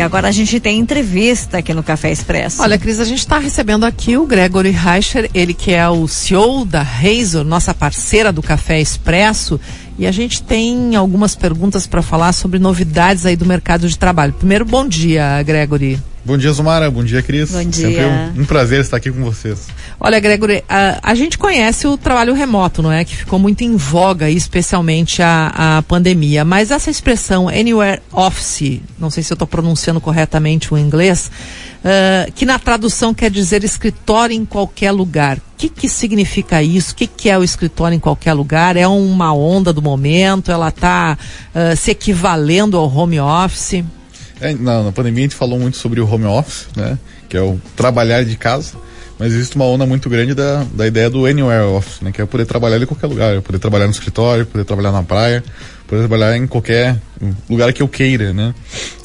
E agora a gente tem entrevista aqui no Café Expresso. Olha, Cris, a gente está recebendo aqui o Gregory Reicher, ele que é o CEO da Razor, nossa parceira do Café Expresso. E a gente tem algumas perguntas para falar sobre novidades aí do mercado de trabalho. Primeiro, bom dia, Gregory. Bom dia, Zumara. Bom dia, Cris. Bom dia. Sempre um, um prazer estar aqui com vocês. Olha, Gregory, a, a, gente conhece o trabalho remoto, não é? Que ficou muito em voga, especialmente a, a pandemia. Mas essa expressão Anywhere Office, não sei se eu estou pronunciando corretamente o inglês, uh, que na tradução quer dizer escritório em qualquer lugar. O que, que significa isso? O que, que é o escritório em qualquer lugar? É uma onda do momento? Ela está uh, se equivalendo ao home office? É, na, na, pandemia a gente falou muito sobre o home office, né? Que é o trabalhar de casa. Mas existe uma onda muito grande da, da ideia do anywhere office, né? Que é poder trabalhar em qualquer lugar. Poder trabalhar no escritório, poder trabalhar na praia, poder trabalhar em qualquer lugar que eu queira, né?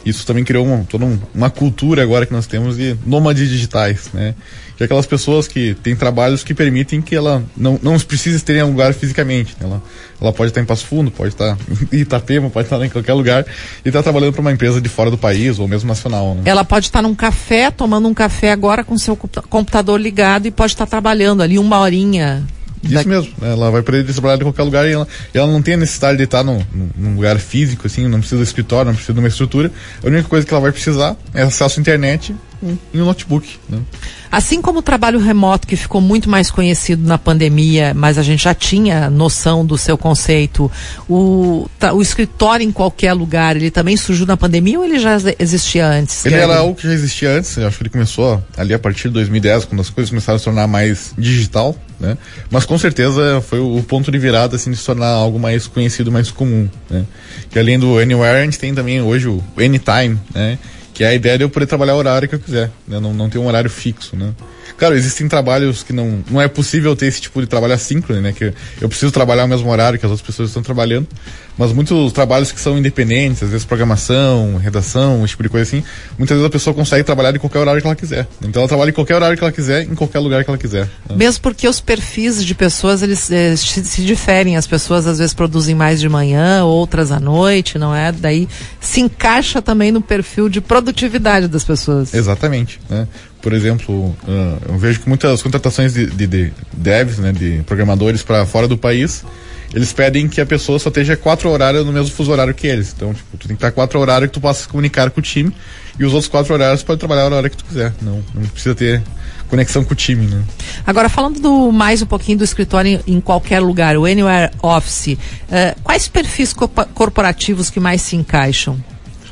Isso também criou uma, toda uma cultura agora que nós temos de nômades digitais, né? que é aquelas pessoas que têm trabalhos que permitem que ela não, não precise estar em um lugar fisicamente. Né? Ela, ela pode estar em Passo Fundo, pode estar em Itapema, pode estar em qualquer lugar e estar trabalhando para uma empresa de fora do país ou mesmo nacional. Né? Ela pode estar num café, tomando um café agora com seu computador ligado e pode estar trabalhando ali uma horinha isso mesmo, né? ela vai poder trabalhar em qualquer lugar e ela, ela não tem a necessidade de estar num, num, lugar físico, assim, não precisa de escritório, não precisa de uma estrutura. A única coisa que ela vai precisar é acesso à internet e um notebook. Né? Assim como o trabalho remoto, que ficou muito mais conhecido na pandemia, mas a gente já tinha noção do seu conceito, o, o escritório em qualquer lugar, ele também surgiu na pandemia ou ele já existia antes? Ele era algo que já existia antes, acho que ele começou ali a partir de 2010, quando as coisas começaram a se tornar mais digital, né? Mas com certeza foi o ponto de virada, assim, de se tornar algo mais conhecido, mais comum, né? Que além do Anywhere, a gente tem também hoje o Anytime, né? Que é a ideia de eu poder trabalhar o horário que eu quiser, né? Não, não ter um horário fixo, né? Claro, existem trabalhos que não, não é possível ter esse tipo de trabalho assíncrono, né? Que eu preciso trabalhar o mesmo horário que as outras pessoas estão trabalhando. Mas muitos trabalhos que são independentes, às vezes programação, redação, esse tipo de coisa assim, muitas vezes a pessoa consegue trabalhar em qualquer horário que ela quiser. Então ela trabalha em qualquer horário que ela quiser, em qualquer lugar que ela quiser. Né? Mesmo porque os perfis de pessoas, eles eh, se diferem. As pessoas às vezes produzem mais de manhã, outras à noite, não é? Daí se encaixa também no perfil de produtividade das pessoas. Exatamente. Né? Por exemplo, uh, eu vejo que muitas contratações de, de, de devs, né, de programadores para fora do país, eles pedem que a pessoa só esteja quatro horários no mesmo fuso horário que eles. Então, tipo, tu tem que estar quatro horários que tu possa se comunicar com o time e os outros quatro horários pode trabalhar a hora que tu quiser. Não, não precisa ter conexão com o time, né? Agora, falando do, mais um pouquinho do escritório em, em qualquer lugar, o Anywhere Office, uh, quais perfis co corporativos que mais se encaixam?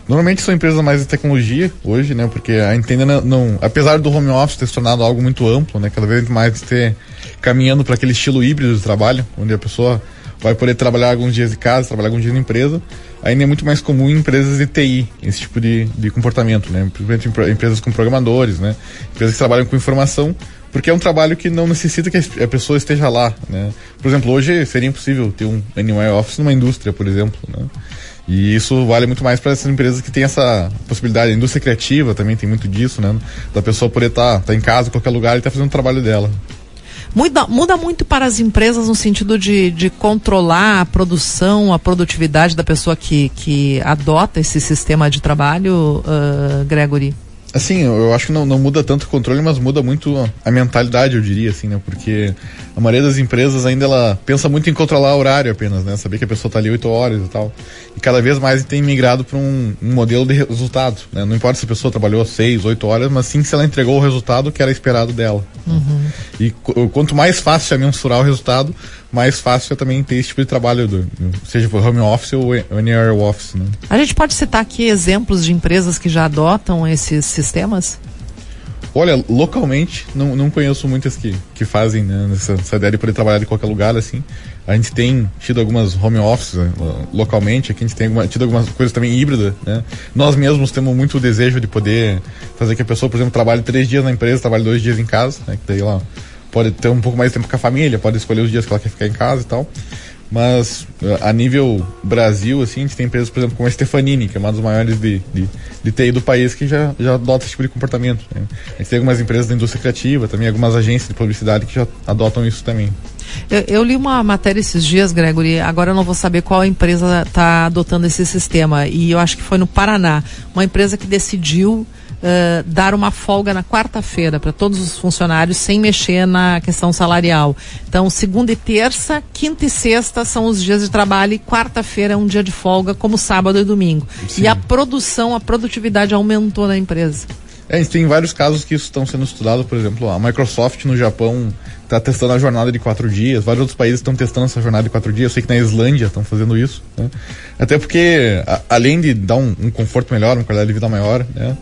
Normalmente são empresas mais de tecnologia hoje, né? Porque a Entenda não, não, apesar do home office ter se tornado algo muito amplo, né? Cada vez mais ter caminhando para aquele estilo híbrido de trabalho, onde a pessoa vai poder trabalhar alguns dias de casa, trabalhar alguns dias na empresa. Ainda é muito mais comum em empresas de TI, esse tipo de, de comportamento, né? Principalmente empresas com programadores, né? Empresas que trabalham com informação, porque é um trabalho que não necessita que a pessoa esteja lá, né? Por exemplo, hoje seria impossível ter um Anywhere Office numa indústria, por exemplo, né? E isso vale muito mais para essas empresas que têm essa possibilidade. A indústria criativa também tem muito disso, né? Da pessoa poder estar tá, tá em casa, em qualquer lugar e estar tá fazendo o trabalho dela. Muda, muda muito para as empresas no sentido de, de controlar a produção, a produtividade da pessoa que, que adota esse sistema de trabalho, uh, Gregory? Assim, eu acho que não, não muda tanto o controle, mas muda muito a mentalidade, eu diria, assim, né? Porque a maioria das empresas ainda ela pensa muito em controlar o horário apenas, né? Saber que a pessoa está ali 8 horas e tal. E cada vez mais tem migrado para um, um, modelo de resultado, né? Não importa se a pessoa trabalhou 6, 8 horas, mas sim se ela entregou o resultado que era esperado dela. Uhum. E quanto mais fácil é mensurar o resultado, mais fácil é também ter esse tipo de trabalho, do, seja por home office ou anywhere office. Né? A gente pode citar aqui exemplos de empresas que já adotam esses sistemas? Olha, localmente, não, não conheço muitas que, que fazem né, essa, essa ideia de poder trabalhar em qualquer lugar, assim. A gente tem tido algumas home offices né, localmente, aqui a gente tem alguma, tido algumas coisas também híbridas, né? Nós mesmos temos muito desejo de poder fazer que a pessoa, por exemplo, trabalhe três dias na empresa, trabalhe dois dias em casa, né? Que daí ela pode ter um pouco mais de tempo com a família, pode escolher os dias que ela quer ficar em casa e tal. Mas a nível Brasil, assim, a gente tem empresas, por exemplo, como a Stefanini, que é uma das maiores de, de, de TI do país, que já, já adota esse tipo de comportamento. Né? A gente tem algumas empresas da indústria criativa, também algumas agências de publicidade que já adotam isso também. Eu, eu, li uma matéria esses dias, Gregory, agora eu não vou saber qual empresa está adotando esse sistema, e eu acho que foi no Paraná, uma empresa que decidiu uh, dar uma folga na quarta-feira para todos os funcionários sem mexer na questão salarial. Então, segunda e terça, quinta e sexta são os dias de trabalho e quarta-feira é um dia de folga, como sábado e domingo. Sim. E a produção, a produtividade aumentou na empresa. É, tem vários casos que isso estão sendo estudados, por exemplo, a Microsoft no Japão está testando a jornada de quatro dias, vários outros países estão testando essa jornada de quatro dias, eu sei que na Islândia estão fazendo isso, né? Até porque, a, além de dar um, um, conforto melhor, uma qualidade de vida maior, né?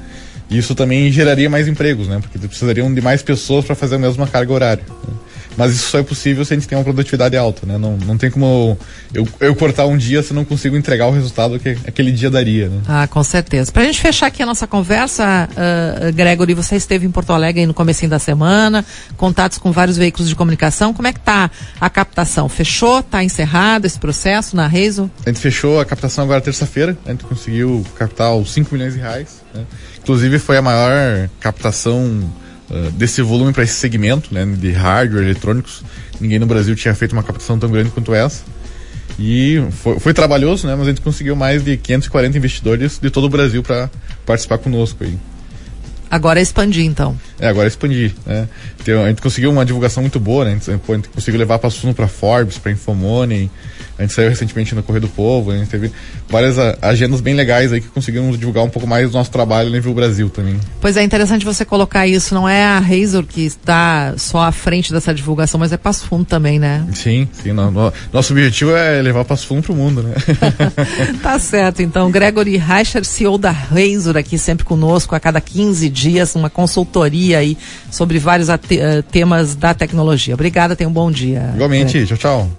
Isso também geraria mais empregos, né? Porque precisariam de mais pessoas para fazer a mesma carga horária. Né? Mas isso só é possível se a gente tem uma produtividade alta, né? Não, não tem como eu, eu cortar um dia se não consigo entregar o resultado que aquele dia daria, né? Ah, com certeza. Para a gente fechar aqui a nossa conversa, uh, Gregory, você esteve em Porto Alegre no comecinho da semana, contatos com vários veículos de comunicação. Como é que tá a captação? Fechou? Está encerrado esse processo na Reizo? A gente fechou a captação agora terça-feira. A gente conseguiu captar os 5 milhões de reais. Né? Inclusive foi a maior captação uh, desse volume para esse segmento, né, de hardware, eletrônicos. Ninguém no Brasil tinha feito uma captação tão grande quanto essa. E foi, foi trabalhoso, né, mas a gente conseguiu mais de 540 investidores de todo o Brasil para participar conosco aí. Agora é expandir, então. É, agora é expandir. Né? Então, a gente conseguiu uma divulgação muito boa, né? A gente, a gente conseguiu levar para assunto para Forbes, para Infomoney, a gente saiu recentemente no Correio do Povo, a gente teve várias agendas bem legais aí que conseguimos divulgar um pouco mais do nosso trabalho no nível Brasil também. Pois é, interessante você colocar isso. Não é a Razor que está só à frente dessa divulgação, mas é Passo Fundo também, né? Sim, sim. No, no, nosso objetivo é levar Passo Fundo para o mundo, né? tá certo. Então, Gregory Reicher, CEO da Razor, aqui sempre conosco a cada 15 dias, uma consultoria aí sobre vários uh, temas da tecnologia. Obrigada, tenha um bom dia. Igualmente, tchau, tchau.